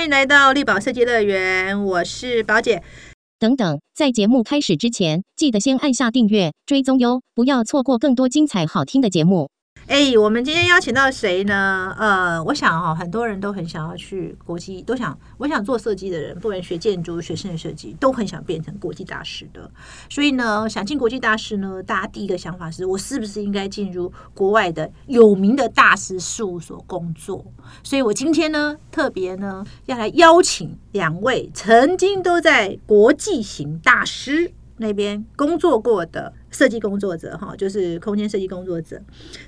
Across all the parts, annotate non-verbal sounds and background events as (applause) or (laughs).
欢迎来到力宝设计乐园，我是宝姐。等等，在节目开始之前，记得先按下订阅追踪哟，不要错过更多精彩好听的节目。哎，我们今天邀请到谁呢？呃，我想哈，很多人都很想要去国际，都想我想做设计的人，不管学建筑、学室内设计，都很想变成国际大师的。所以呢，想进国际大师呢，大家第一个想法是我是不是应该进入国外的有名的大师事务所工作？所以我今天呢，特别呢要来邀请两位曾经都在国际型大师。那边工作过的设计工作者，哈，就是空间设计工作者。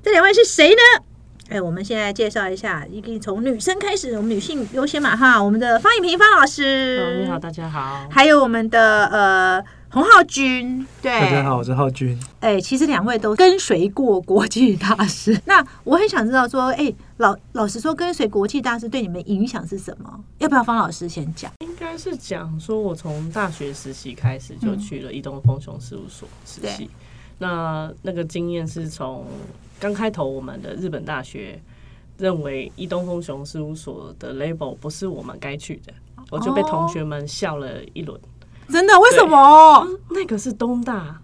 这两位是谁呢？哎，我们现在介绍一下，一定从女生开始，我们女性优先嘛，哈。我们的方颖平方老师，你好，大家好。还有我们的呃。洪浩君，对，大家好，我是浩君。哎，其实两位都跟随过国际大师。(laughs) 那我很想知道，说，哎，老老实说，跟随国际大师对你们影响是什么？要不要方老师先讲？应该是讲说，我从大学实习开始就去了移动风雄事务所实习。那那个经验是从刚开头，我们的日本大学认为移动风雄事务所的 label 不是我们该去的，我就被同学们笑了一轮。真的？为什么？那个是东大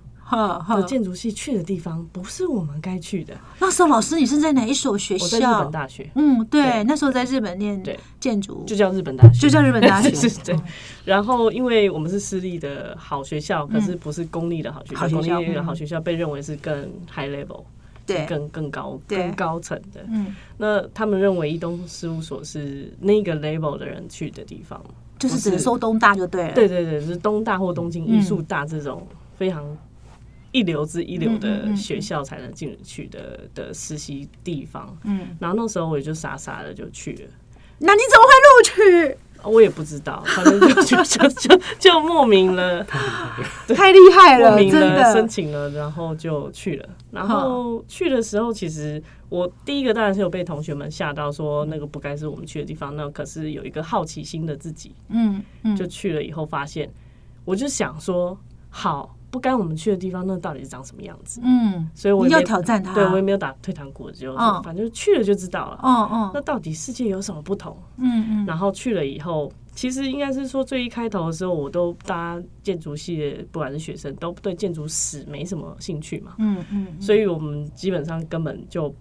的建筑系去的地方，不是我们该去的。那时候老师，你是在哪一所学校？我在日本大学。嗯，对，那时候在日本念建筑，就叫日本大学，就叫日本大学。(laughs) 对。然后，因为我们是私立的好学校，可是不是公立的好学校。公立的好学校被认为是更 high level，对，更更高、更高层的。嗯。那他们认为一东事务所是那个 label 的人去的地方。就是只能收东大就对了。对对对，是东大或东京艺术大这种非常一流之一流的学校才能进去的的实习地方。嗯，然后那时候我也就傻傻的就去了。那你怎么会录取？我也不知道，反正就就就就就莫名了，(laughs) 太厉害了，莫名了申请了，然后就去了。然后去的时候，其实我第一个当然是有被同学们吓到，说那个不该是我们去的地方。那可是有一个好奇心的自己，嗯嗯，就去了以后发现，我就想说好。不该我们去的地方，那到底是长什么样子？嗯，所以我要挑战他。对我也没有打退堂鼓，就反正去了就知道了。哦哦，那到底世界有什么不同？嗯嗯。然后去了以后，其实应该是说最一开头的时候，我都大家建筑系的，不管是学生，都对建筑史没什么兴趣嘛。嗯嗯。所以我们基本上根本就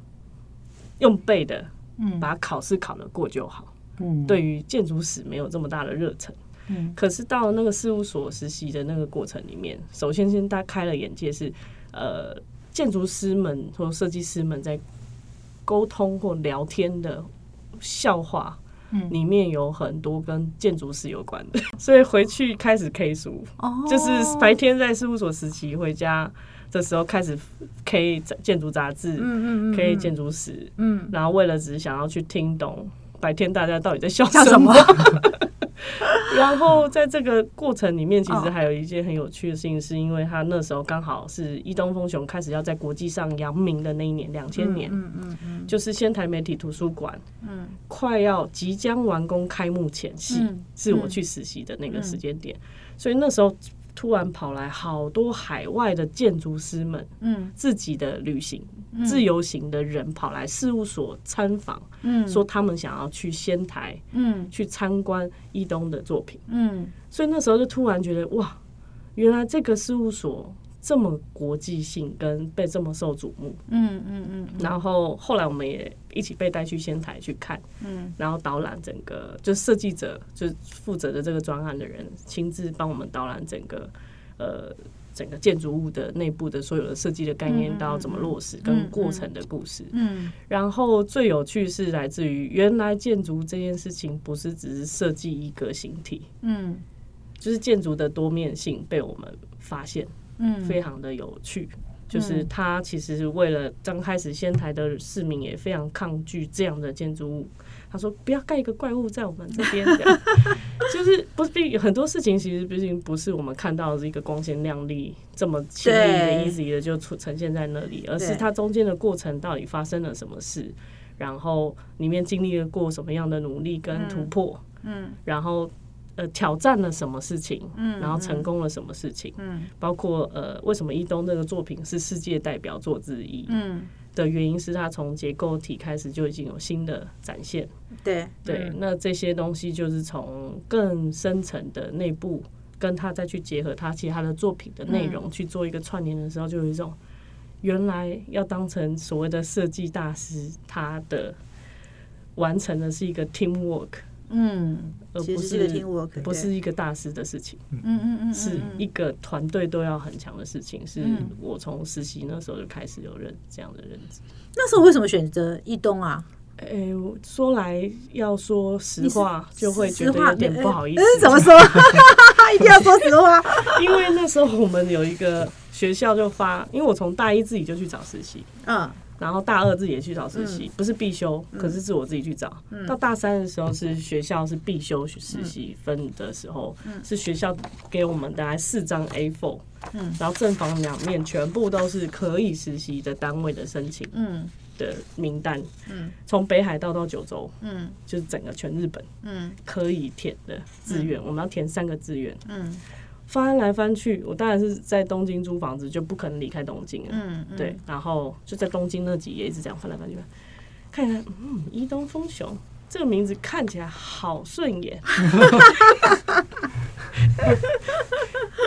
用背的，嗯，把考试考得过就好。嗯，对于建筑史没有这么大的热忱。可是到那个事务所实习的那个过程里面，首先先大开了眼界是，呃，建筑师们或设计师们在沟通或聊天的笑话，嗯，里面有很多跟建筑师有关的，(laughs) 所以回去开始 K 书，哦，就是白天在事务所实习，回家的时候开始 K 建筑杂志，嗯嗯嗯，K 建筑史，嗯，然后为了只是想要去听懂白天大家到底在笑什么。(laughs) (laughs) 然后在这个过程里面，其实还有一件很有趣的事情，是因为他那时候刚好是伊东丰雄开始要在国际上扬名的那一年，两千年，嗯嗯嗯，就是仙台媒体图书馆，嗯，快要即将完工开幕前夕，是我去实习的那个时间点，所以那时候。突然跑来好多海外的建筑师们，嗯，自己的旅行自由行的人跑来事务所参访，嗯，说他们想要去仙台，嗯，去参观伊东的作品，嗯，所以那时候就突然觉得哇，原来这个事务所。这么国际性跟被这么受瞩目，嗯嗯嗯，然后后来我们也一起被带去仙台去看，嗯，然后导览整个，就设计者就负责的这个专案的人亲自帮我们导览整个，呃，整个建筑物的内部的所有的设计的概念，到怎么落实跟过程的故事，嗯，然后最有趣是来自于原来建筑这件事情不是只是设计一个形体，嗯，就是建筑的多面性被我们发现。嗯，非常的有趣，就是他其实为了刚开始仙台的市民也非常抗拒这样的建筑物，他说不要盖一个怪物在我们这边，(laughs) 就是不是很多事情其实毕竟不是我们看到的一个光鲜亮丽这么轻易的 easy 的就出呈现在那里，而是它中间的过程到底发生了什么事，然后里面经历了过什么样的努力跟突破，嗯，然后。呃挑战了什么事情，嗯，然后成功了什么事情，嗯，包括呃为什么伊东这个作品是世界代表作之一，嗯，的原因是他从结构体开始就已经有新的展现，对。对，那这些东西就是从更深层的内部跟他再去结合他其他的作品的内容去做一个串联的时候，就有一种原来要当成所谓的设计大师，他的完成的是一个 team work。嗯，而不是不是一个大师的事情，嗯嗯嗯，是一个团队都要很强的事情。是我从实习那时候就开始有认这样的认知。那时候为什么选择一东啊？哎，说来要说实话，就会觉得有点不好意思。怎么说？(laughs) 一定要说实话。(laughs) 因为那时候我们有一个学校就发，因为我从大一自己就去找实习，嗯。然后大二自己也去找实习，不是必修，可是是我自己去找。到大三的时候是学校是必修实习分的时候，是学校给我们大概四张 A4，然后正房两面全部都是可以实习的单位的申请的名单，从北海道到九州，就是整个全日本可以填的志愿，我们要填三个志愿。翻来翻去，我当然是在东京租房子，就不可能离开东京了。嗯嗯。对，然后就在东京那几页一直这样翻来翻去，看起来，嗯，伊东丰雄这个名字看起来好顺眼。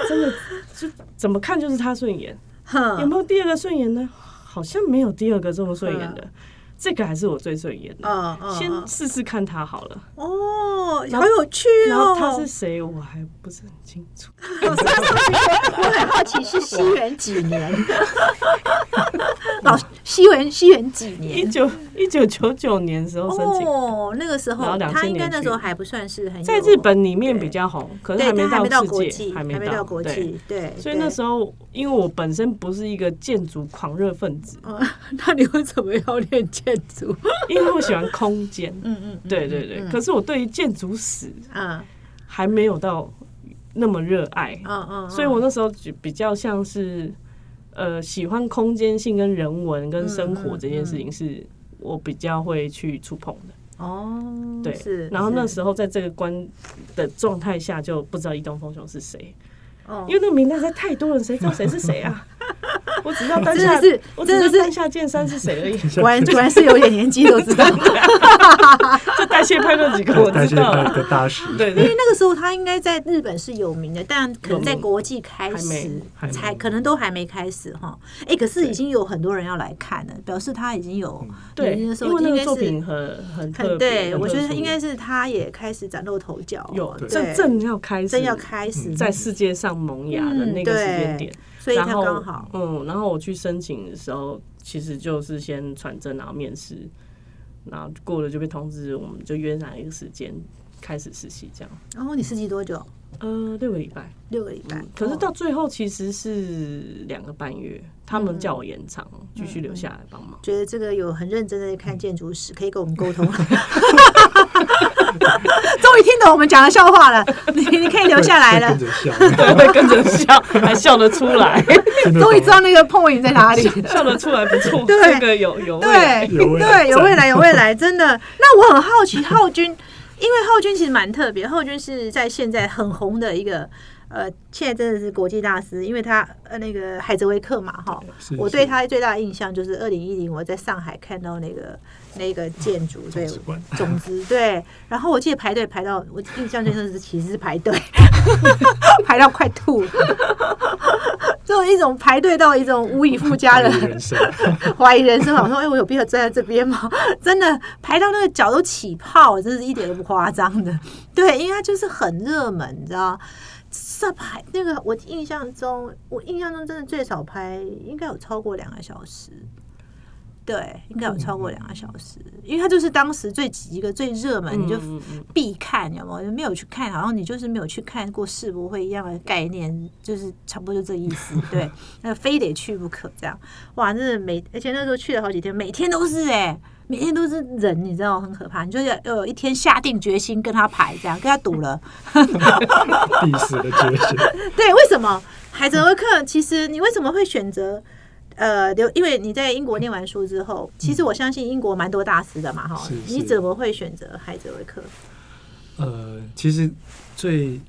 真的，就怎么看就是他顺眼。有没有第二个顺眼呢？好像没有第二个这么顺眼的。这个还是我最顺眼的，先试试看他好了。哦，好有趣哦！然后他是谁，我还不是很清楚。(laughs) 我很好奇是西元几年？老 (laughs) 西元西元几年？一九一九九九年时候申请。哦，那个时候他应该那时候还不算是很在日本里面比较红，可是还没到世界，还没到国际。对，所以那时候因为我本身不是一个建筑狂热分子，(laughs) 那你为什么要练建？建筑，因为我喜欢空间，(laughs) 嗯嗯，对对对。可是我对于建筑史啊，还没有到那么热爱，嗯嗯。所以我那时候就比较像是，呃，喜欢空间性跟人文跟生活这件事情，是我比较会去触碰的。哦，对，是。然后那时候在这个关的状态下，就不知道移动风雄是谁，哦，因为那个名单实在太多了，谁知道谁是谁啊？我只知道当下是，我只是当下剑山是谁而已。果然果然是有点年纪都知道。(laughs) 就代谢派那几个我知道。的大师。对，因为那个时候他应该在日本是有名的，但可能在国际开始才可能都还没开始哈。哎，可是已经有很多人要来看了，表示他已经有对，因为那个作品很很很对，我觉得应该是他也开始崭露头角，有正正要开始，正要开始在世界上萌芽的那个时间点。所以他刚好，嗯，然后我去申请的时候，其实就是先传真，然后面试，然后过了就被通知，我们就约上一个时间开始实习，这样。然后你实习多久？呃，六个礼拜，六个礼拜。可是到最后其实是两个半月，他们叫我延长，继续留下来帮忙。觉得这个有很认真的看建筑史，可以跟我们沟通。(laughs) (laughs) 终于听懂我们讲的笑话了，你你可以留下来了。对，(laughs) 会跟着笑，还笑得出来。终于知道那个碰影在哪里，笑得出来不错。(laughs) 这个有有未来，对有未来有未来，真的。那我很好奇，浩君。因为浩君其实蛮特别，浩君是在现在很红的一个，呃，现在真的是国际大师，因为他呃那个海泽维克嘛，哈，我对他最大的印象就是二零一零我在上海看到那个那个建筑，对，总之，对，(laughs) 然后我记得排队排到我印象最深是其实是排队 (laughs) 排到快吐了。(laughs) 就一种排队到一种无以复加的怀疑人生。我说：“哎，我有必要站在这边吗？”真的排到那个脚都起泡，真是一点都不夸张的。对，因为它就是很热门，你知道？这排那个，我印象中，我印象中真的最少拍应该有超过两个小时。对，应该有超过两个小时，因为它就是当时最一个最热门，你就必看，有没有？没有去看，好像你就是没有去看过世博会一样的概念，就是差不多就这意思。对，(laughs) 那非得去不可，这样哇！真的每而且那时候去了好几天，每天都是哎，每天都是人，你知道很可怕，你就要要有一天下定决心跟他排，这样跟他赌了，(laughs) 必死的决心。(laughs) 对，为什么海泽克？其实你为什么会选择？呃，留，因为你在英国念完书之后，其实我相信英国蛮多大师的嘛，哈，你怎么会选择海泽维克？呃，其实最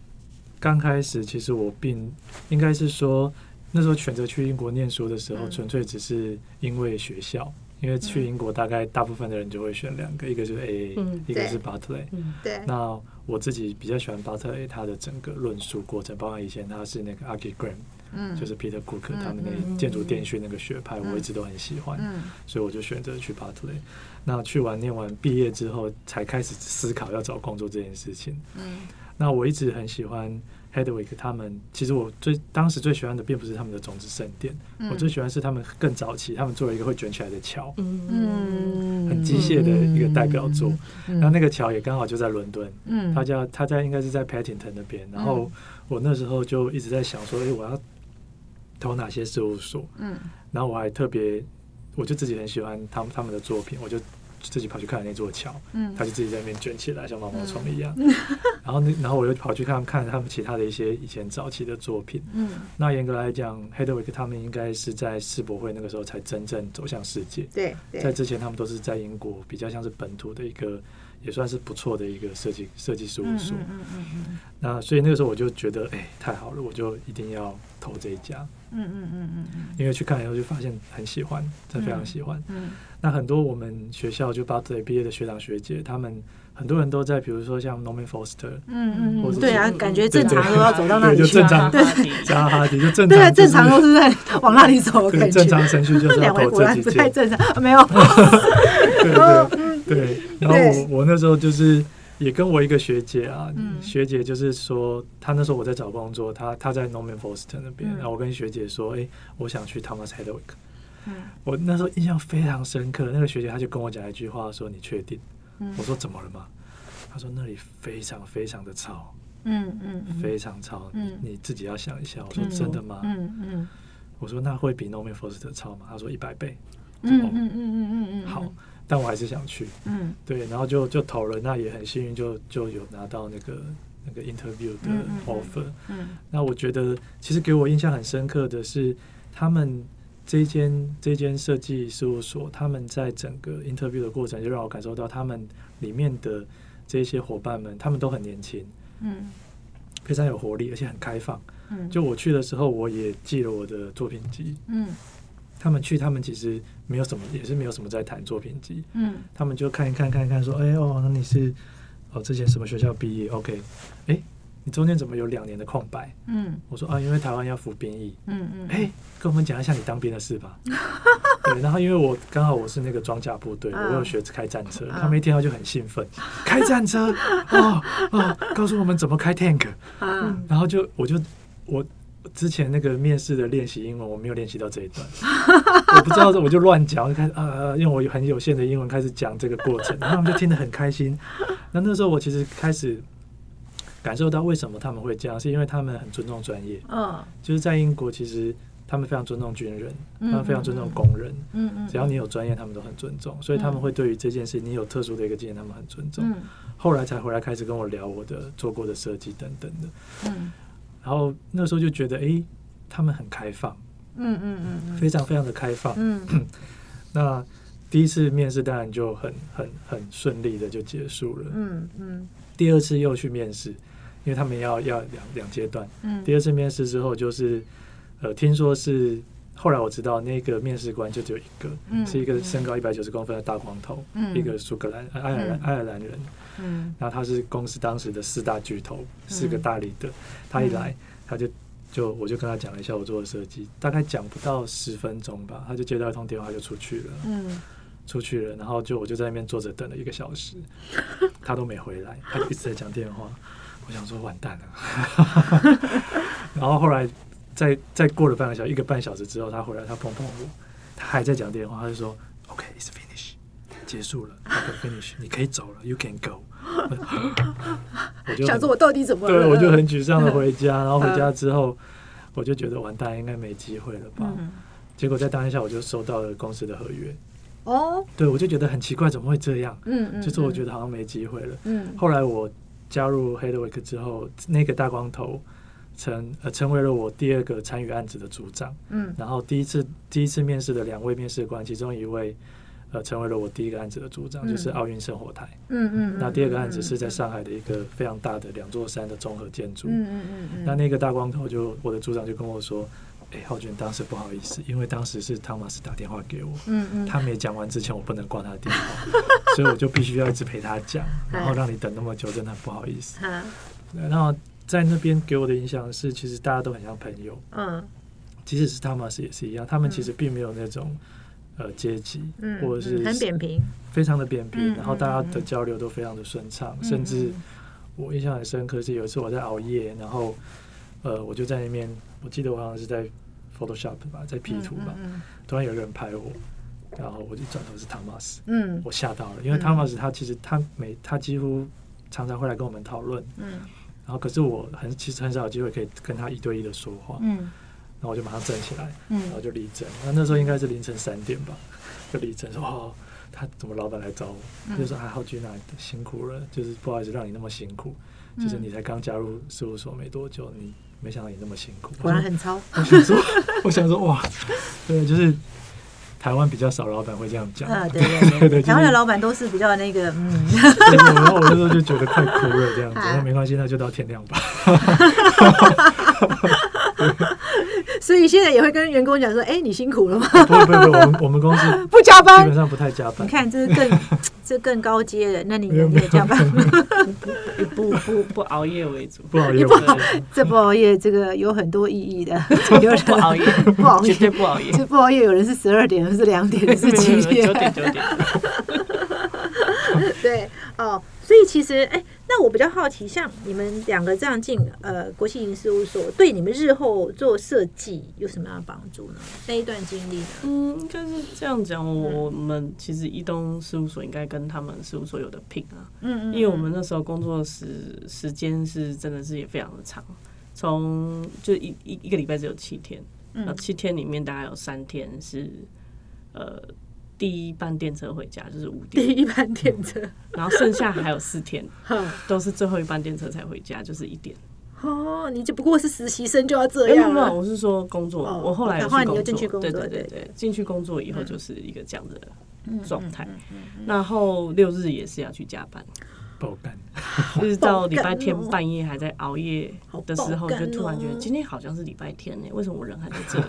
刚开始，其实我并应该是说，那时候选择去英国念书的时候，纯粹只是因为学校。因为去英国，大概大部分的人就会选两个，一个就是 A A，一个是 Bartley。对。那我自己比较喜欢 Bartley，他的整个论述过程，包括以前他是那个 Archigram，嗯，就是 Peter Cook 他们那建筑电讯那个学派，我一直都很喜欢，所以我就选择去 Bartley。那去完念完毕业之后，才开始思考要找工作这件事情。嗯。那我一直很喜欢。Hedwig 他们其实我最当时最喜欢的并不是他们的种子圣殿，我最喜欢是他们更早期，他们做了一个会卷起来的桥，嗯，很机械的一个代表作。然后那个桥也刚好就在伦敦，嗯，他家他家应该是在 Paddington 那边。然后我那时候就一直在想说，哎，我要投哪些事务所？嗯，然后我还特别，我就自己很喜欢他们他们的作品，我就。自己跑去看那座桥，嗯，他就自己在那边卷起来，像毛毛虫一样。(laughs) 然后那，然后我又跑去看看他们其他的一些以前早期的作品。嗯，那严格来讲，Hedwig 他们应该是在世博会那个时候才真正走向世界。对，在之前他们都是在英国，比较像是本土的一个，也算是不错的一个设计设计事务所。嗯嗯嗯。那所以那个时候我就觉得，哎，太好了，我就一定要投这一家。嗯嗯嗯嗯嗯。因为去看以后就发现很喜欢，真的非常喜欢。嗯。那很多我们学校就八队毕业的学长学姐，他们很多人都在，比如说像 Norman Foster，嗯嗯，对啊，感觉正常都要走到那里去，对，加哈迪就正常，对啊，正常都是在往那里走，对，正常程序就是要投这几不太正常，没有，(laughs) (laughs) 对对 (laughs) 对，然后我我那时候就是也跟我一个学姐啊，学姐就是说，她那时候我在找工作，她她在 Norman Foster 那边，然后我跟学姐说，哎，我想去 Thomas Hedwig。我那时候印象非常深刻，那个学姐她就跟我讲一句话，说：“你确定？”我说：“怎么了嘛？”她说：“那里非常非常的吵，嗯嗯，非常吵，嗯，你自己要想一下。”我说：“真的吗？”嗯嗯，我说：“那会比 Norman Foster 吵吗？”她说：“一百倍。”嗯嗯嗯嗯嗯嗯，好，但我还是想去，嗯，对，然后就就投了，那也很幸运，就就有拿到那个那个 interview 的 offer。嗯，那我觉得其实给我印象很深刻的是他们。这间这间设计事务所，他们在整个 interview 的过程，就让我感受到他们里面的这些伙伴们，他们都很年轻，嗯，非常有活力，而且很开放。嗯，就我去的时候，我也寄了我的作品集。嗯，他们去，他们其实没有什么，也是没有什么在谈作品集。嗯，他们就看一看，看一看，说，哎哦，那你是哦之前什么学校毕业？OK，哎。你中间怎么有两年的空白？嗯，我说啊，因为台湾要服兵役。嗯嗯，哎，跟我们讲一下你当兵的事吧。(laughs) 对，然后因为我刚好我是那个装甲部队，我有学开战车，他们一听到就很兴奋，开战车哦哦，告诉我们怎么开 tank。嗯，然后就我就我之前那个面试的练习英文，我没有练习到这一段，(laughs) 我不知道，我就乱讲，就开始啊，用我很有限的英文开始讲这个过程，然后他们就听得很开心。那那时候我其实开始。感受到为什么他们会这样，是因为他们很尊重专业。嗯，就是在英国，其实他们非常尊重军人，他们非常尊重工人。嗯嗯，只要你有专业，他们都很尊重，所以他们会对于这件事，你有特殊的一个经验，他们很尊重。后来才回来开始跟我聊我的做过的设计等等的。嗯，然后那时候就觉得，哎，他们很开放。嗯嗯嗯，非常非常的开放。嗯，(clears throat) 那第一次面试当然就很很很顺利的就结束了。嗯嗯，第二次又去面试。因为他们要要两两阶段，嗯，第二次面试之后就是，呃，听说是后来我知道那个面试官就只有一个，嗯，是一个身高一百九十公分的大光头，嗯，一个苏格兰爱尔兰爱尔兰人，嗯，然后他是公司当时的四大巨头，四个大力的，他一来他就就我就跟他讲了一下我做的设计，大概讲不到十分钟吧，他就接到一通电话就出去了，嗯，出去了，然后就我就在那边坐着等了一个小时，(laughs) 他都没回来，他一直在讲电话。我想说完蛋了，(laughs) 然后后来再再过了半个小时，一个半小时之后，他回来，他碰碰我，他还在讲电话，他就说：“OK，it's finish，结束了，OK，finish，你可以走了，you can go。”我就想说，我到底怎么？对，我就很沮丧的回家，然后回家之后，我就觉得完蛋，应该没机会了吧？结果在当下，我就收到了公司的合约。哦，对，我就觉得很奇怪，怎么会这样？嗯嗯，就是我觉得好像没机会了。嗯，后来我。加入 Headwick 之后，那个大光头成呃成为了我第二个参与案子的组长。嗯，然后第一次第一次面试的两位面试官，其中一位呃，成为了我第一个案子的组长，就是奥运生活台。嗯嗯。那第二个案子是在上海的一个非常大的两座山的综合建筑。嗯嗯嗯嗯。那那个大光头就我的组长就跟我说：“哎，浩俊，当时不好意思，因为当时是汤马斯打电话给我，嗯嗯，他没讲完之前我不能挂他的电话，(laughs) 所以我就必须要一直陪他讲，然后让你等那么久，真的很不好意思。然后在那边给我的影响是，其实大家都很像朋友。嗯。即使是汤马斯也是一样，他们其实并没有那种。呃，阶级或者是很扁平，非常的扁平，然后大家的交流都非常的顺畅，甚至我印象很深刻是有一次我在熬夜，然后呃，我就在那边，我记得我好像是在 Photoshop 吧，在 P 图吧，突然有个人拍我，然后我就转头是汤马斯，嗯，我吓到了，因为汤马斯他其实他每他几乎常常会来跟我们讨论，嗯，然后可是我很其实很少有机会可以跟他一对一的说话，嗯。然后我就马上站起来，嗯然后就立正。那那时候应该是凌晨三点吧，就立正说：“哦，他怎么老板来找我？就说啊，浩君啊辛苦了，就是不好意思让你那么辛苦。就是你才刚加入事务所没多久，你没想到你那么辛苦，果然很超。我想说，我想说，哇，对，就是台湾比较少老板会这样讲。啊，对对 (laughs) 对，台湾的老板都是比较那个，嗯。然后我那时候就觉得快哭了，这样子。那没关系，那就到天亮吧。(laughs) 所以现在也会跟员工讲说：“哎，你辛苦了吗？”不不不，我们我们公司 (laughs) 不加班，基本上不太加班。你看，这是更这更高阶的。那你你也加班？不不不不熬夜为主，不熬夜。不 (laughs) 这不熬夜，这个有很多意义的。(laughs) 不熬夜，(laughs) 不熬夜，绝对不熬夜。这不熬夜，有人是十二点，有人是两点，是七点，九点九点。对哦。所以其实，哎，那我比较好奇，像你们两个这样进呃国际营事务所，对你们日后做设计有什么样的帮助呢？那一段经历呢？嗯，应该是这样讲，我们其实一东事务所应该跟他们事务所有的拼啊，嗯嗯，因为我们那时候工作时时间是真的是也非常的长，从就一一一个礼拜只有七天，那七天里面大概有三天是呃。第一班电车回家就是五点，第一班电车，然后剩下还有四天，(laughs) 都是最后一班电车才回家，就是一点。哦，你就不过是实习生就要这样吗？我是说工作，我后来又进去工作，对对对对，进去工作以后就是一个这样的状态。然后六日也是要去加班。爆肝，(laughs) 就是到礼拜天半夜还在熬夜的时候，就突然觉得今天好像是礼拜天呢，为什么我人还在这里？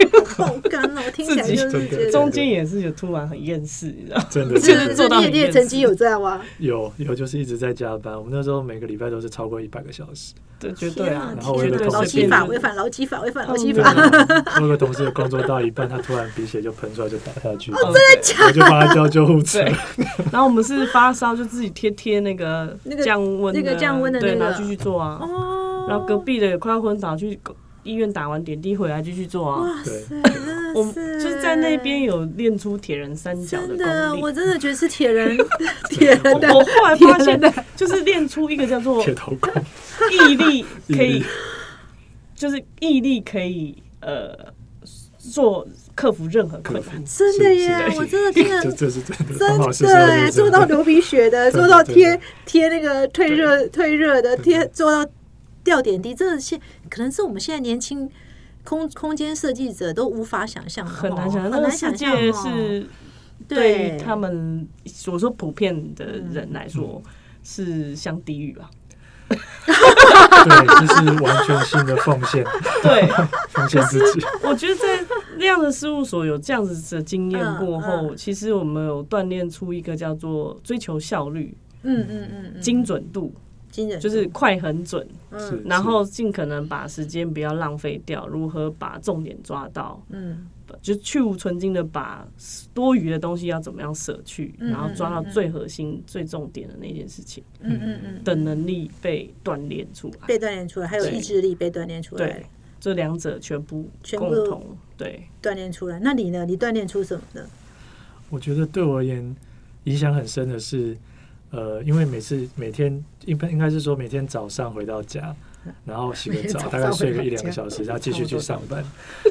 (laughs) 爆肝哦，听起来就是中间也是有突然很厌世，你知道？真的，就是做到你也曾经有这样吗？有有，就是一直在加班。我们那时候每个礼拜都是超过一百个小时，对，绝对啊。然后我有个劳基法违反劳基法违反劳基法，(laughs) 我有个同事工作到一半，他突然鼻血就喷出来，就倒下去，真的假？我就帮他叫救护车。然后我们是发烧，就自己贴贴那个那个降温，那个降温的对，然后继续做啊。哦。然后隔壁的也快要昏倒，去医院打完点滴回来继续做啊。哇塞！(laughs) 我就是在那边有练出铁人三角的功力。我真的觉得是铁人，(laughs) 铁人。我后来发现，就是练出一个叫做铁头功，毅力可以，就是毅力可以呃做克服任何困难。真的耶！我真的听了，(laughs) 这是真的，真的做到流鼻血的，做到贴贴那个退热退热的，贴做到。掉点滴，这现可能是我们现在年轻空空间设计者都无法想象的，很难想象。很难想象是对他们所说普遍的人来说是像地狱吧？对，(laughs) 这是完全性的奉献，对，(laughs) 奉献自己。我觉得在那样的事务所有这样子的经验过后，其实我们有锻炼出一个叫做追求效率，嗯嗯嗯，精准度。就是快很准，然后尽可能把时间不要浪费掉，如何把重点抓到，嗯，就去无存精的把多余的东西要怎么样舍去，然后抓到最核心、最重点的那件事情，嗯嗯嗯，的能力被锻炼出来，被锻炼出来，还有意志力被锻炼出来，对，这两者全部共同对锻炼出来。那你呢？你锻炼出什么呢？我觉得对我而言影响很深的是。呃，因为每次每天应该应该是说每天早上回到家，然后洗个澡，大概睡个一两个小时，(laughs) 然后继续去上班。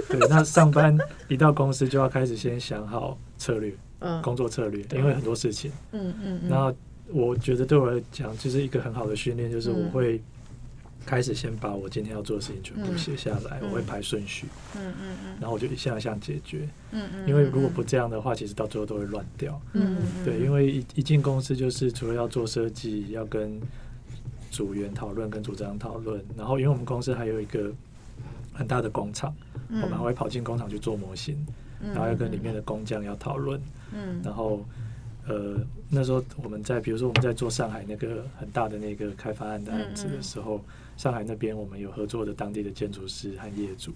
对，那上班一到公司就要开始先想好策略，工作策略，因为很多事情。嗯嗯。然后我觉得对我来讲，就是一个很好的训练，就是我会开始先把我今天要做的事情全部写下来，我会排顺序，嗯嗯嗯，然后我就一项一项解决，嗯嗯，因为如果不这样的话，其实到最后都会乱掉，嗯嗯，对，因为一一进公司就是除了要做设计，要跟组员讨论，跟组长讨论，然后因为我们公司还有一个很大的工厂，我们还会跑进工厂去做模型，然后要跟里面的工匠要讨论，嗯，然后。呃，那时候我们在，比如说我们在做上海那个很大的那个开发案的案子的时候，上海那边我们有合作的当地的建筑师和业主。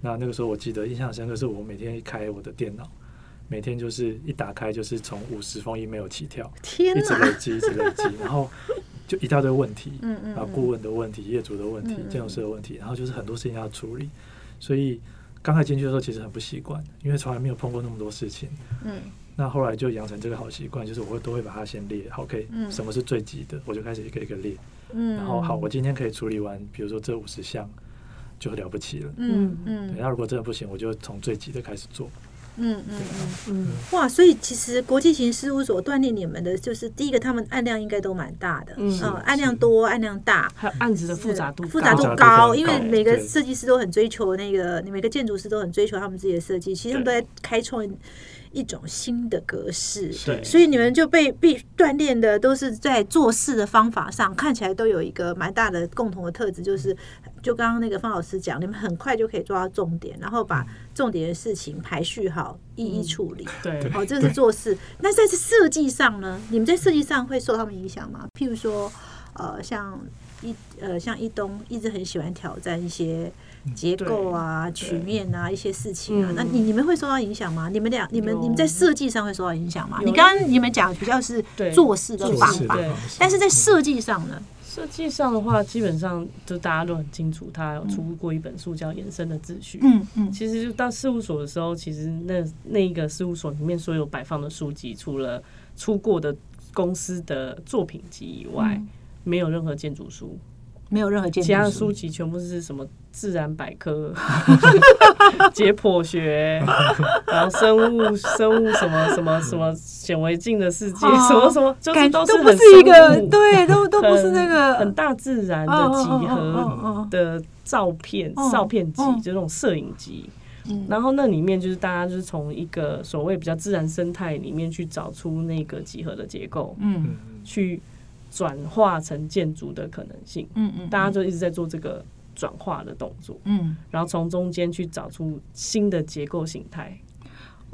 那那个时候我记得印象深刻，是我每天一开我的电脑，每天就是一打开就是从五十封 email 起跳，天一直累积，一直累积，(laughs) 然后就一大堆问题，嗯嗯，然后顾问的问题、业主的问题、建筑师的问题，然后就是很多事情要处理，所以刚开进去的时候其实很不习惯，因为从来没有碰过那么多事情，嗯。那后来就养成这个好习惯，就是我会都会把它先列好，OK，什么是最急的，我就开始一个一个列。嗯，然后好，我今天可以处理完，比如说这五十项，就了不起了。嗯嗯。那如果真的不行，我就从最急的开始做。嗯嗯嗯嗯。哇，所以其实国际型事务所锻炼你们的，就是第一个，他们案量应该都蛮大的。嗯。案量多，案量大，还有案子的复杂度复杂度高，因为每个设计师都很追求那个，每个建筑师都很追求他们自己的设计，其实他们都在开创。一种新的格式，所以你们就被必锻炼的都是在做事的方法上，看起来都有一个蛮大的共同的特质，就是就刚刚那个方老师讲，你们很快就可以抓到重点，然后把重点的事情排序好，一一处理。对，好，这是做事。那在设计上呢？你们在设计上会受他们影响吗？譬如说，呃，像一呃，像一东一直很喜欢挑战一些。结构啊，曲面啊，一些事情啊，那你你们会受到影响吗？你们俩，你们你们在设计上会受到影响吗？你刚刚你们讲比较是做事的方法，但是在设计上呢？设计上的话，基本上就大家都很清楚，他有出过一本书叫《延伸的秩序》。嗯嗯，其实就到事务所的时候，其实那那一个事务所里面所有摆放的书籍，除了出过的公司的作品集以外，没有任何建筑书。没有任何建其他的书籍全部是什么自然百科、(laughs) 解剖学，(laughs) 然后生物、生物什么什么什么显微镜的世界，什么什么，就是都是不是一个对，都都不是那个很大自然的几何的照片、照片集，就那种摄影集。然后那里面就是大家就是从一个所谓比较自然生态里面去找出那个几何的结构，嗯，去。转化成建筑的可能性，嗯嗯，大家就一直在做这个转化的动作，嗯，然后从中间去找出新的结构形态。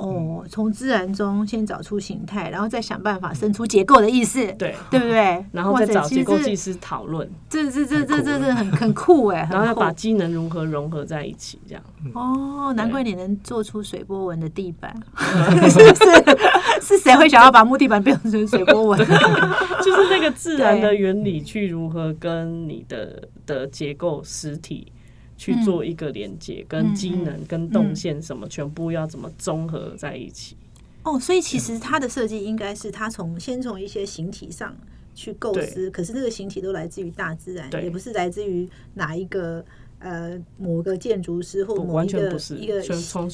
哦，从自然中先找出形态，然后再想办法生出结构的意思，对对不对？(laughs) 然后再找结构技师讨论，这这这这这是很很酷哎，然后要把机能如何融合在一起，这样。哦，难怪你能做出水波纹的地板，(laughs) 是是 (laughs) 是谁会想要把木地板变成水波纹？就是那个自然的原理去如何跟你的的结构实体。去做一个连接，跟机能、跟动线什么，全部要怎么综合在一起？哦，所以其实它的设计应该是它从先从一些形体上去构思，可是这个形体都来自于大自然，也不是来自于哪一个呃某个建筑师或某一个一个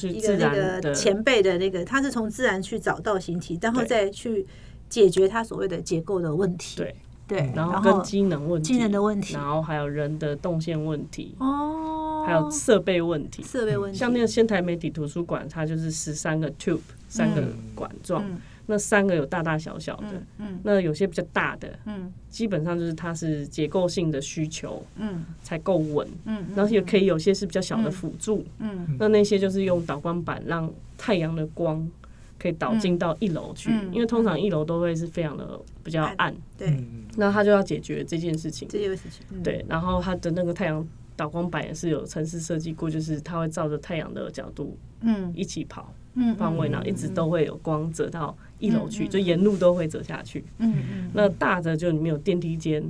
一个那个前辈的那个，他是从自然去找到形体，然后再去解决他所谓的结构的问题。对。对，然后跟机能问题，机能的问题，然后还有人的动线问题，哦，还有设备问题，设备问题。像那个仙台媒体图书馆，它就是十三个 tube，三个管状，那三个有大大小小的，嗯，那有些比较大的，嗯，基本上就是它是结构性的需求，嗯，才够稳，嗯，然后也可以有些是比较小的辅助，嗯，那那些就是用导光板让太阳的光。可以导进到一楼去，因为通常一楼都会是非常的比较暗。对，那他就要解决这件事情。这件事情，对。然后他的那个太阳导光板也是有城市设计过，就是它会照着太阳的角度，嗯，一起跑，嗯，方位，然后一直都会有光折到一楼去，就沿路都会折下去。嗯嗯。那大的就里面有电梯间。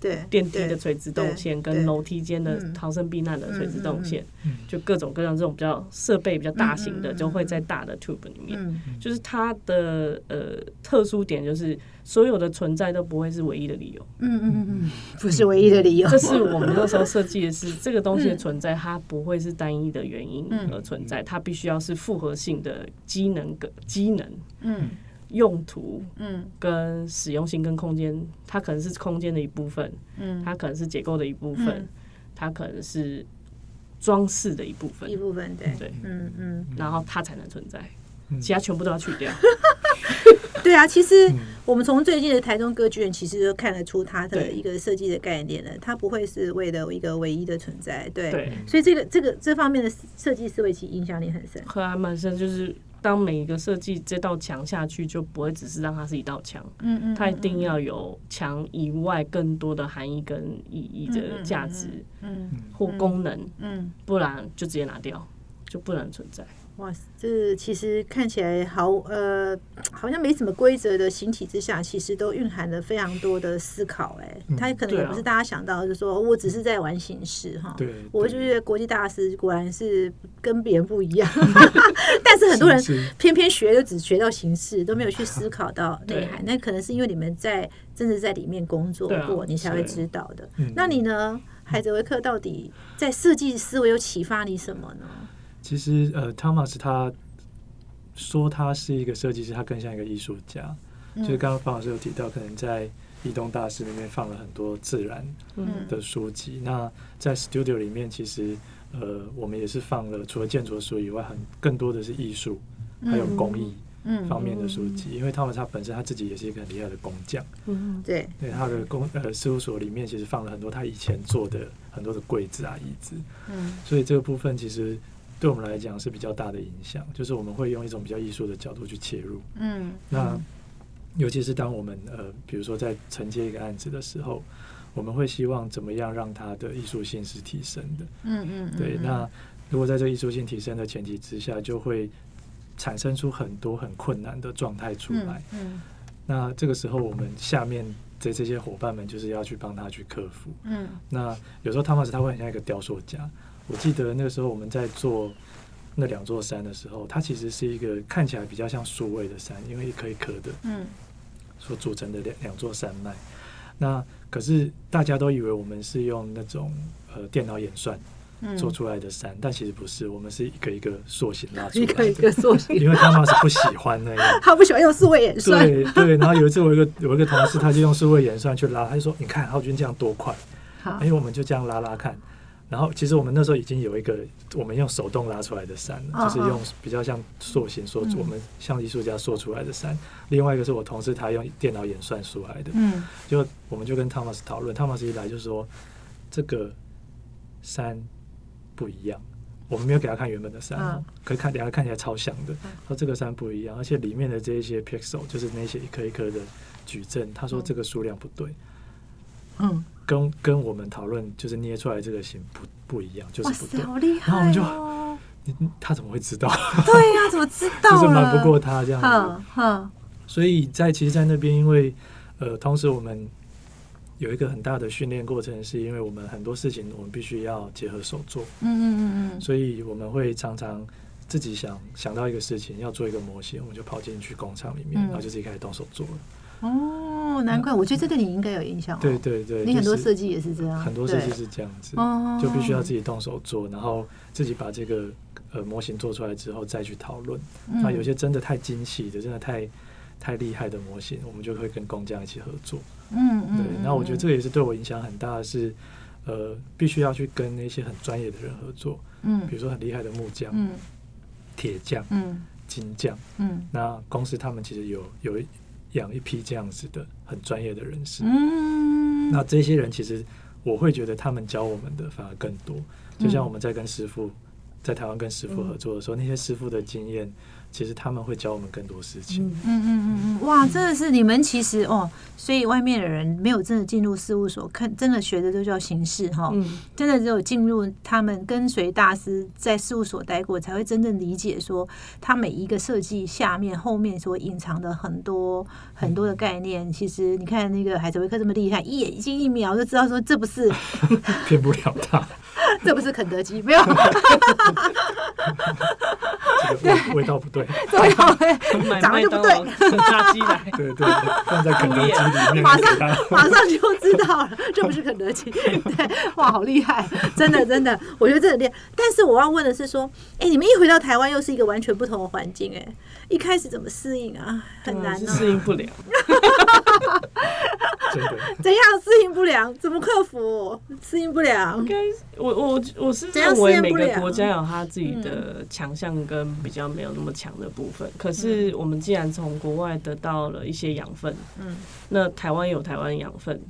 对电梯的垂直动线跟楼梯间的逃生避难的垂直动线，就各种各样这种比较设备比较大型的，就会在大的 tube 里面。就是它的呃特殊点，就是所有的存在都不会是唯一的理由。嗯嗯嗯，不是唯一的理由。(laughs) 这是我们那时候设计的是，这个东西的存在，它不会是单一的原因而存在，它必须要是复合性的机能个机能。嗯。用途，嗯，跟实用性跟空间，它可能是空间的一部分，嗯，它可能是结构的一部分，它可能是装饰的一部分，一部分对。对，嗯嗯，然后它才能存在，其他全部都要去掉。(laughs) 对啊，其实我们从最近的台中歌剧院，其实就看得出它的一个设计的概念了。它不会是为了一个唯一的存在，对。所以这个这个这方面的设计思维其实影响力很深，很蛮深。就是当每一个设计这道墙下去，就不会只是让它是一道墙，嗯嗯，它一定要有墙以外更多的含义跟意义的价值，嗯，或功能，嗯，不然就直接拿掉，就不能存在。哇，这其实看起来好呃，好像没什么规则的形体之下，其实都蕴含了非常多的思考。哎，它可能也不是大家想到，就是说我只是在玩形式哈。对，我就觉得国际大师果然是跟别人不一样。(laughs) 但是很多人偏偏学就只学到形式，都没有去思考到内涵。那可能是因为你们在真的在里面工作过，你才会知道的。那你呢，海泽维克到底在设计思维有启发你什么呢？其实，呃，Thomas 他说他是一个设计师，他更像一个艺术家。就是刚刚方老师有提到，可能在移动大师里面放了很多自然的书籍。那在 Studio 里面，其实呃，我们也是放了除了建筑书以外，很更多的是艺术还有工艺方面的书籍。因为 Thomas 他本身他自己也是一个很厉害的工匠。嗯，对。对他的工呃事务所里面，其实放了很多他以前做的很多的柜子啊、椅子。嗯，所以这个部分其实。对我们来讲是比较大的影响，就是我们会用一种比较艺术的角度去切入。嗯，那尤其是当我们呃，比如说在承接一个案子的时候，我们会希望怎么样让它的艺术性是提升的。嗯嗯，对。那如果在这个艺术性提升的前提之下，就会产生出很多很困难的状态出来。嗯，那这个时候我们下面的这些伙伴们就是要去帮他去克服。嗯，那有时候汤马斯他会很像一个雕塑家。我记得那个时候我们在做那两座山的时候，它其实是一个看起来比较像数位的山，因为一颗一颗的，嗯，所组成的两两座山脉。那可是大家都以为我们是用那种呃电脑演算做出来的山，但其实不是，我们是一个一个塑形拉出来的，一个一个塑形。因为他妈是不喜欢那样，(laughs) 他不喜欢用数位演算。对对，然后有一次我一个有一个同事，他就用数位演算去拉，他就说：“你看浩君这样多快。”好，因为我们就这样拉拉看。然后，其实我们那时候已经有一个我们用手动拉出来的山了，就是用比较像塑形塑，我们像艺术家塑出来的山。另外一个是我同事他用电脑演算出来的。嗯，就我们就跟汤马斯讨论，汤马斯一来就说这个山不一样，我们没有给他看原本的山，可以看等下看起来超像的。说这个山不一样，而且里面的这一些 pixel 就是那些一颗一颗的矩阵，他说这个数量不对。嗯。跟跟我们讨论，就是捏出来这个型不不一样，就是不对。好厉害！然后我们就，他怎么会知道？对呀，怎么知道？(laughs) 就是瞒不过他这样子。所以在其实，在那边，因为呃，同时我们有一个很大的训练过程，是因为我们很多事情我们必须要结合手做。嗯嗯嗯嗯。所以我们会常常自己想想到一个事情要做一个模型，我们就跑进去工厂里面，然后就自己开始动手做了。哦，难怪，我觉得这对你应该有影响。对对对，你很多设计也是这样，很多设计是这样子，就必须要自己动手做，然后自己把这个呃模型做出来之后再去讨论。那有些真的太精细的，真的太太厉害的模型，我们就会跟工匠一起合作。嗯嗯，对。那我觉得这个也是对我影响很大的，是呃，必须要去跟那些很专业的人合作。嗯，比如说很厉害的木匠、铁匠、金匠。嗯，那公司他们其实有有。养一批这样子的很专业的人士，嗯，那这些人其实我会觉得他们教我们的反而更多。就像我们在跟师傅在台湾跟师傅合作的时候，那些师傅的经验。其实他们会教我们更多事情。嗯嗯嗯嗯哇，真的是你们其实哦，所以外面的人没有真的进入事务所看，真的学的都叫形式哈。嗯，真的只有进入他们跟随大师在事务所待过，才会真正理解说他每一个设计下面后面所隐藏的很多很多的概念。其实你看那个海泽维克这么厉害，一眼睛一秒就知道说这不是 (laughs) 骗不了他，(laughs) 这不是肯德基，没有。(laughs) 这个味味道不对，味道长得就不对，炸鸡来，对对，放在肯德基里面，马上马上就知道了，这不是肯德基，(laughs) 对，哇，好厉害，真的真的，我觉得这很厉害。但是我要问的是说，哎，你们一回到台湾又是一个完全不同的环境，哎，一开始怎么适应啊？很难，适应不了。(laughs) (laughs) (laughs) 真的？怎样适应不良？怎么克服？适应不良？应该我我我是认为每个国家有他自己的强项跟比较没有那么强的部分。可是我们既然从国外得到了一些养分，嗯，那台湾有台湾养分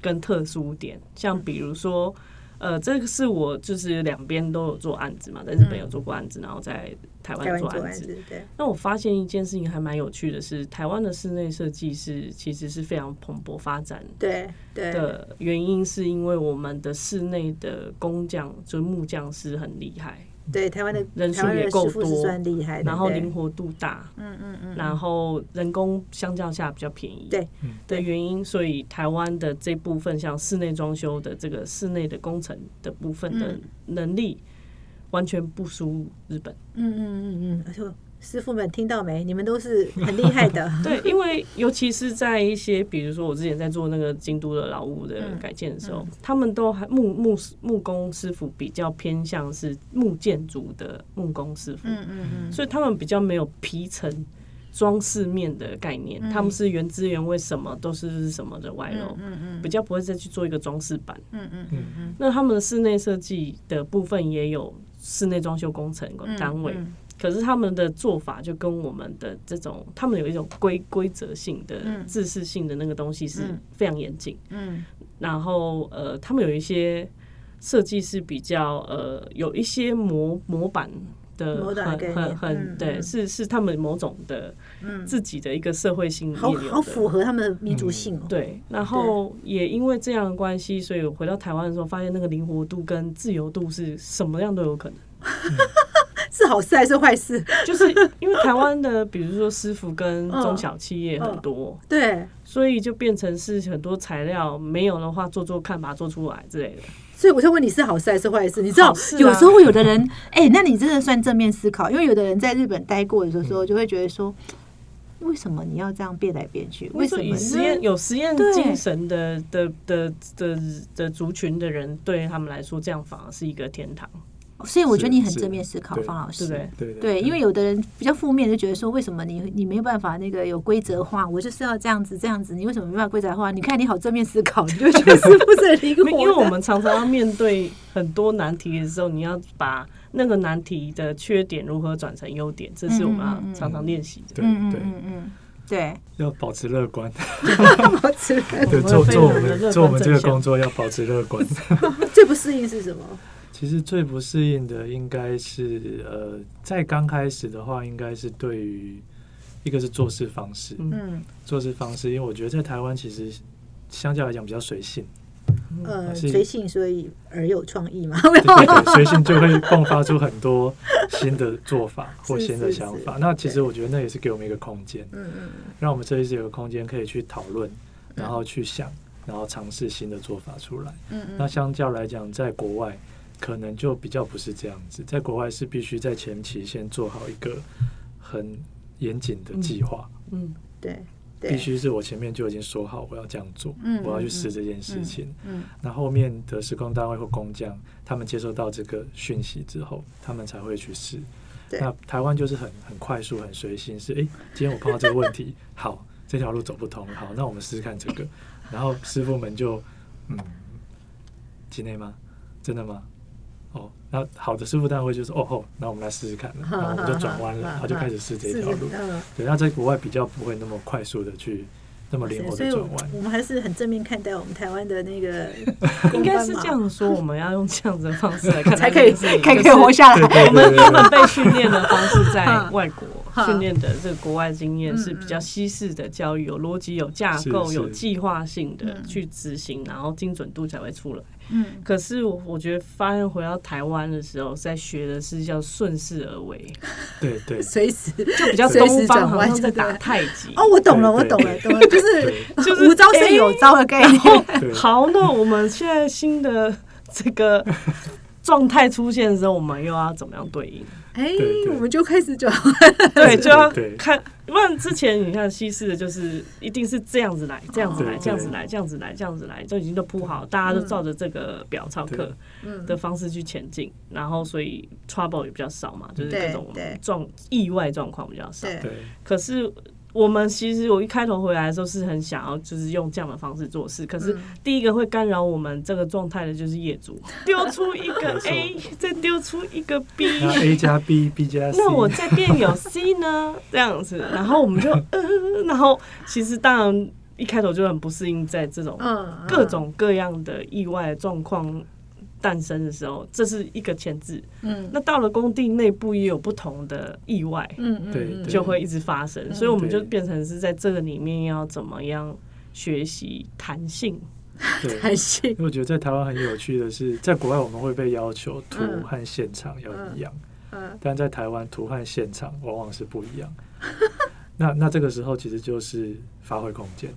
跟特殊点，像比如说。呃，这个是我就是两边都有做案子嘛，在日本有做过案子，然后在台湾做案子。对。那我发现一件事情还蛮有趣的是，台湾的室内设计是其实是非常蓬勃发展。对对。的原因是因为我们的室内的工匠，就是木匠师很厉害。对台湾的人数也够多，算厉害，然后灵活度大，嗯嗯嗯，然后人工相较下比较便宜，对的原因，所以台湾的这部分像室内装修的这个室内的工程的部分的能力，完全不输日本，嗯嗯嗯嗯，而且。师傅们听到没？你们都是很厉害的。(laughs) 对，因为尤其是在一些，比如说我之前在做那个京都的老屋的改建的时候，他们都还木木木工师傅比较偏向是木建筑的木工师傅，嗯嗯嗯，所以他们比较没有皮层装饰面的概念，他们是原汁原味，什么都是什么的外露，嗯嗯，比较不会再去做一个装饰板，嗯嗯嗯嗯。那他们的室内设计的部分也有室内装修工程单位。可是他们的做法就跟我们的这种，他们有一种规规则性的、自式性的那个东西是非常严谨。嗯，然后呃，他们有一些设计是比较呃，有一些模模板的很很很对，是是他们某种的自己的一个社会性，好好符合他们的民族性。对，然后也因为这样的关系，所以回到台湾的时候，发现那个灵活度跟自由度是什么样都有可能。(laughs) 是好事还是坏事？(laughs) 就是因为台湾的，比如说师傅跟中小企业很多，对，所以就变成是很多材料没有的话，做做看，把它做出来之类的。所以我就问你是好事还是坏事？你知道，有时候有的人，(laughs) 哎，那你真的算正面思考，因为有的人在日本待过的时候，就会觉得说，为什么你要这样变来变去？为什么实验有实验精神的的的的的族群的人，对他们来说，这样反而是一个天堂。所以我觉得你很正面思考，方老师，对对，因为有的人比较负面，就觉得说为什么你你没有办法那个有规则化，我就是要这样子这样子，你为什么没办法规则化？你看你好正面思考，你就觉得是不是灵 (laughs) 活？因为我们常常要面对很多难题的时候，你要把那个难题的缺点如何转成优点，这是我们要常常练习的。对对嗯对，要保持乐观，保 (laughs) 持对做做我们做我们这个工作要保持乐观。(laughs) 最不适应是什么？其实最不适应的应该是，呃，在刚开始的话，应该是对于一个是做事方式，嗯，做事方式，因为我觉得在台湾其实相较来讲比较随性，呃，随性所以而有创意嘛，对对对，随性就会迸发出很多新的做法 (laughs) 或新的想法。那其实我觉得那也是给我们一个空间，嗯嗯，让我们设计师有个空间可以去讨论，然后去想，然后尝试新的做法出来。嗯嗯，那相较来讲，在国外。可能就比较不是这样子，在国外是必须在前期先做好一个很严谨的计划。嗯，对，必须是我前面就已经说好我要这样做，嗯我要去试这件事情。嗯，那后面的施工单位或工匠，他们接收到这个讯息之后，他们才会去试。那台湾就是很很快速、很随心，是哎，今天我碰到这个问题，好，这条路走不通，好，那我们试试看这个。然后师傅们就嗯，境内吗？真的吗？哦，那好的师傅单位就是哦吼，那我们来试试看，然后我们就转弯了，他就开始试这条路。对，那在国外比较不会那么快速的去那么灵活的转弯。我们还是很正面看待我们台湾的那个，(laughs) 应该是这样说，我们要用这样子的方式来看，才可以才可以活下来。我们我们被训练的方式在外国训练的这个国外经验是比较西式的教育，有逻辑、有架构、有计划性的去执行，然后精准度才会出来。嗯，可是我我觉得发现回到台湾的时候，在学的是叫顺势而为，对对，随时就比较东方，好像在打太极。哦，我懂了，我懂了，懂了，就是就是无招胜有招的概念。好，那我们现在新的这个状态出现的时候，我们又要怎么样对应？哎，我们就开始转对，(laughs) 就要看，不然之前你看西式的就是一定是这样子来，这样子来，这样子来，这样子来，这样子来，就已经都铺好，大家都照着这个表操课的方式去前进，然后所以 trouble 也比较少嘛，就是各种状意外状况比较少。对，可是。我们其实我一开头回来的时候是很想要，就是用这样的方式做事。可是第一个会干扰我们这个状态的就是业主，(laughs) 丢出一个 A，再丢出一个 (laughs) B，A 加 B，B 加 C，那我这边有 C 呢？(laughs) 这样子，然后我们就，然后其实当然一开头就很不适应，在这种各种各样的意外状况。诞生的时候，这是一个前置。嗯，那到了工地内部也有不同的意外，嗯嗯，对，就会一直发生。所以我们就变成是在这个里面要怎么样学习弹性，(laughs) 弹性。因为我觉得在台湾很有趣的是，在国外我们会被要求图和现场要一样，嗯，但在台湾图和现场往往是不一样。(laughs) 那那这个时候其实就是发挥空间。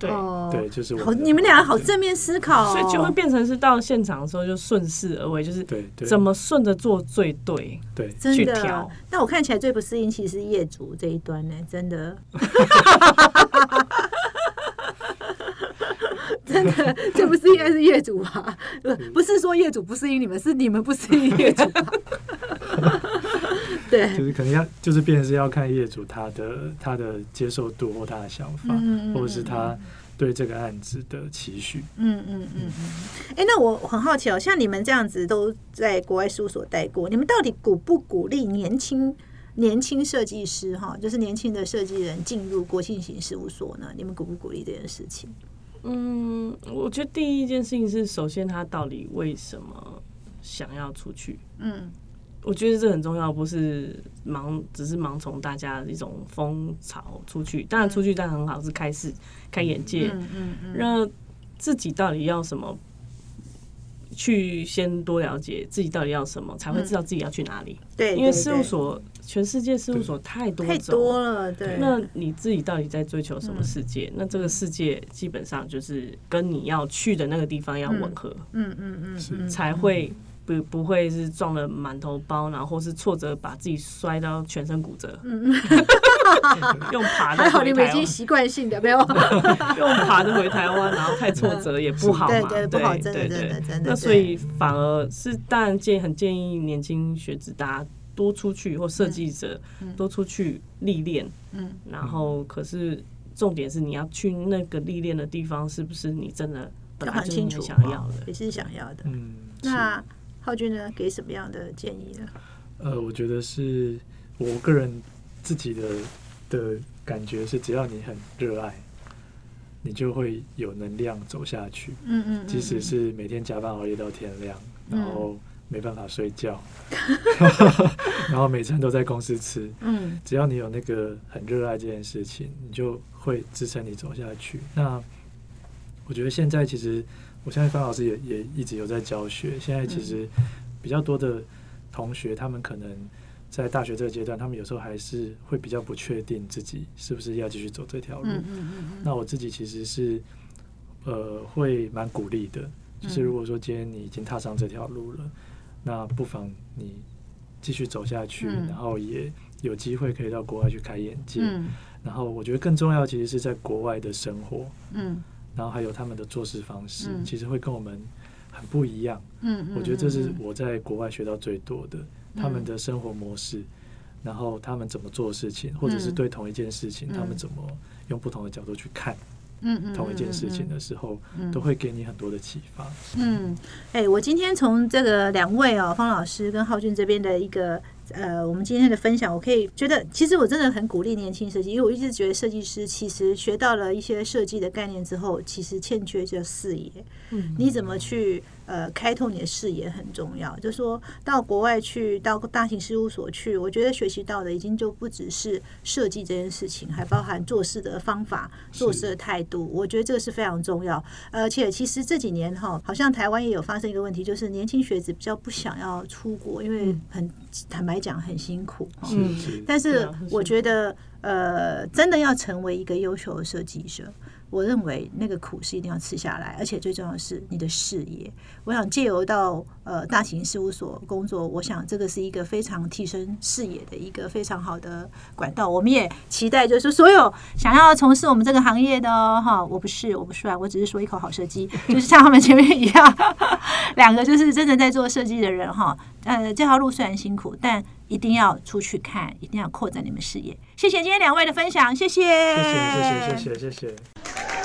对对，就是好，你们俩好正面思考，所以就会变成是到现场的时候就顺势而为，就是对怎么顺着做最对，对，去调。但我看起来最不适应其实是业主这一端呢，真的，(laughs) 真的这不是应该是业主吧？不，不是说业主不适应你们，是你们不适应业主。(laughs) 对，就是可能要，就是变成是要看业主他的他的接受度或他的想法，或者是他对这个案子的期许。嗯嗯嗯嗯。哎，那我很好奇哦，像你们这样子都在国外事务所待过，你们到底鼓不鼓励年轻年轻设计师哈，就是年轻的设计人进入国庆型事务所呢？你们鼓不鼓励这件事情？嗯，我觉得第一件事情是，首先他到底为什么想要出去？嗯。我觉得这很重要，不是盲，只是盲从大家一种风潮出去。当然出去，但很好，是开始开眼界，嗯嗯让自己到底要什么，去先多了解自己到底要什么，才会知道自己要去哪里。对，因为事务所，全世界事务所太多太多了。对，那你自己到底在追求什么世界？那这个世界基本上就是跟你要去的那个地方要吻合。嗯嗯嗯，才会。不不会是撞了满头包，然后是挫折把自己摔到全身骨折。嗯 (laughs) (laughs) 用爬的。还好你们已经习惯性的没有。(laughs) 用爬着回台湾，然后太挫折也不好嘛。对对，不好，真的真的真的。那所以反而是当然建很建议年轻学子大家多出去，或设计者多出去历练。嗯。然后可是重点是你要去那个历练的地方，是不是你真的要很清楚想要的？也是想要的。嗯。那。浩君呢？给什么样的建议呢？呃，我觉得是我个人自己的的感觉是，只要你很热爱，你就会有能量走下去。嗯嗯。即使是每天加班熬夜到天亮，然后没办法睡觉，(laughs) 然后每餐都在公司吃。嗯。只要你有那个很热爱这件事情，你就会支撑你走下去。那我觉得现在其实。我相信方老师也也一直有在教学。现在其实比较多的同学，他们可能在大学这个阶段，他们有时候还是会比较不确定自己是不是要继续走这条路。那我自己其实是呃会蛮鼓励的，就是如果说今天你已经踏上这条路了，那不妨你继续走下去，然后也有机会可以到国外去开眼界。然后我觉得更重要，其实是在国外的生活。嗯。然后还有他们的做事方式，其实会跟我们很不一样。嗯我觉得这是我在国外学到最多的，他们的生活模式，然后他们怎么做事情，或者是对同一件事情，他们怎么用不同的角度去看。嗯嗯，同一件事情的时候，都会给你很多的启发。嗯，哎，我今天从这个两位哦，方老师跟浩俊这边的一个。呃，我们今天的分享，我可以觉得，其实我真的很鼓励年轻设计，因为我一直觉得设计师其实学到了一些设计的概念之后，其实欠缺就视野。嗯，你怎么去呃开拓你的视野很重要。就说到国外去，到大型事务所去，我觉得学习到的已经就不只是设计这件事情，还包含做事的方法、做事的态度。我觉得这个是非常重要。而且其实这几年哈，好像台湾也有发生一个问题，就是年轻学子比较不想要出国，因为很坦白。讲很辛苦，嗯，但是我觉得，呃，真的要成为一个优秀的设计者。我认为那个苦是一定要吃下来，而且最重要的是你的视野。我想借由到呃大型事务所工作，我想这个是一个非常提升视野的一个非常好的管道。我们也期待，就是所有想要从事我们这个行业的哈，我不是我不帅，我只是说一口好设计，就是像他们前面一样，两个就是真的在做设计的人哈。呃，这条路虽然辛苦，但一定要出去看，一定要扩展你们视野。谢谢今天两位的分享，谢谢，谢谢，谢谢，谢谢。谢谢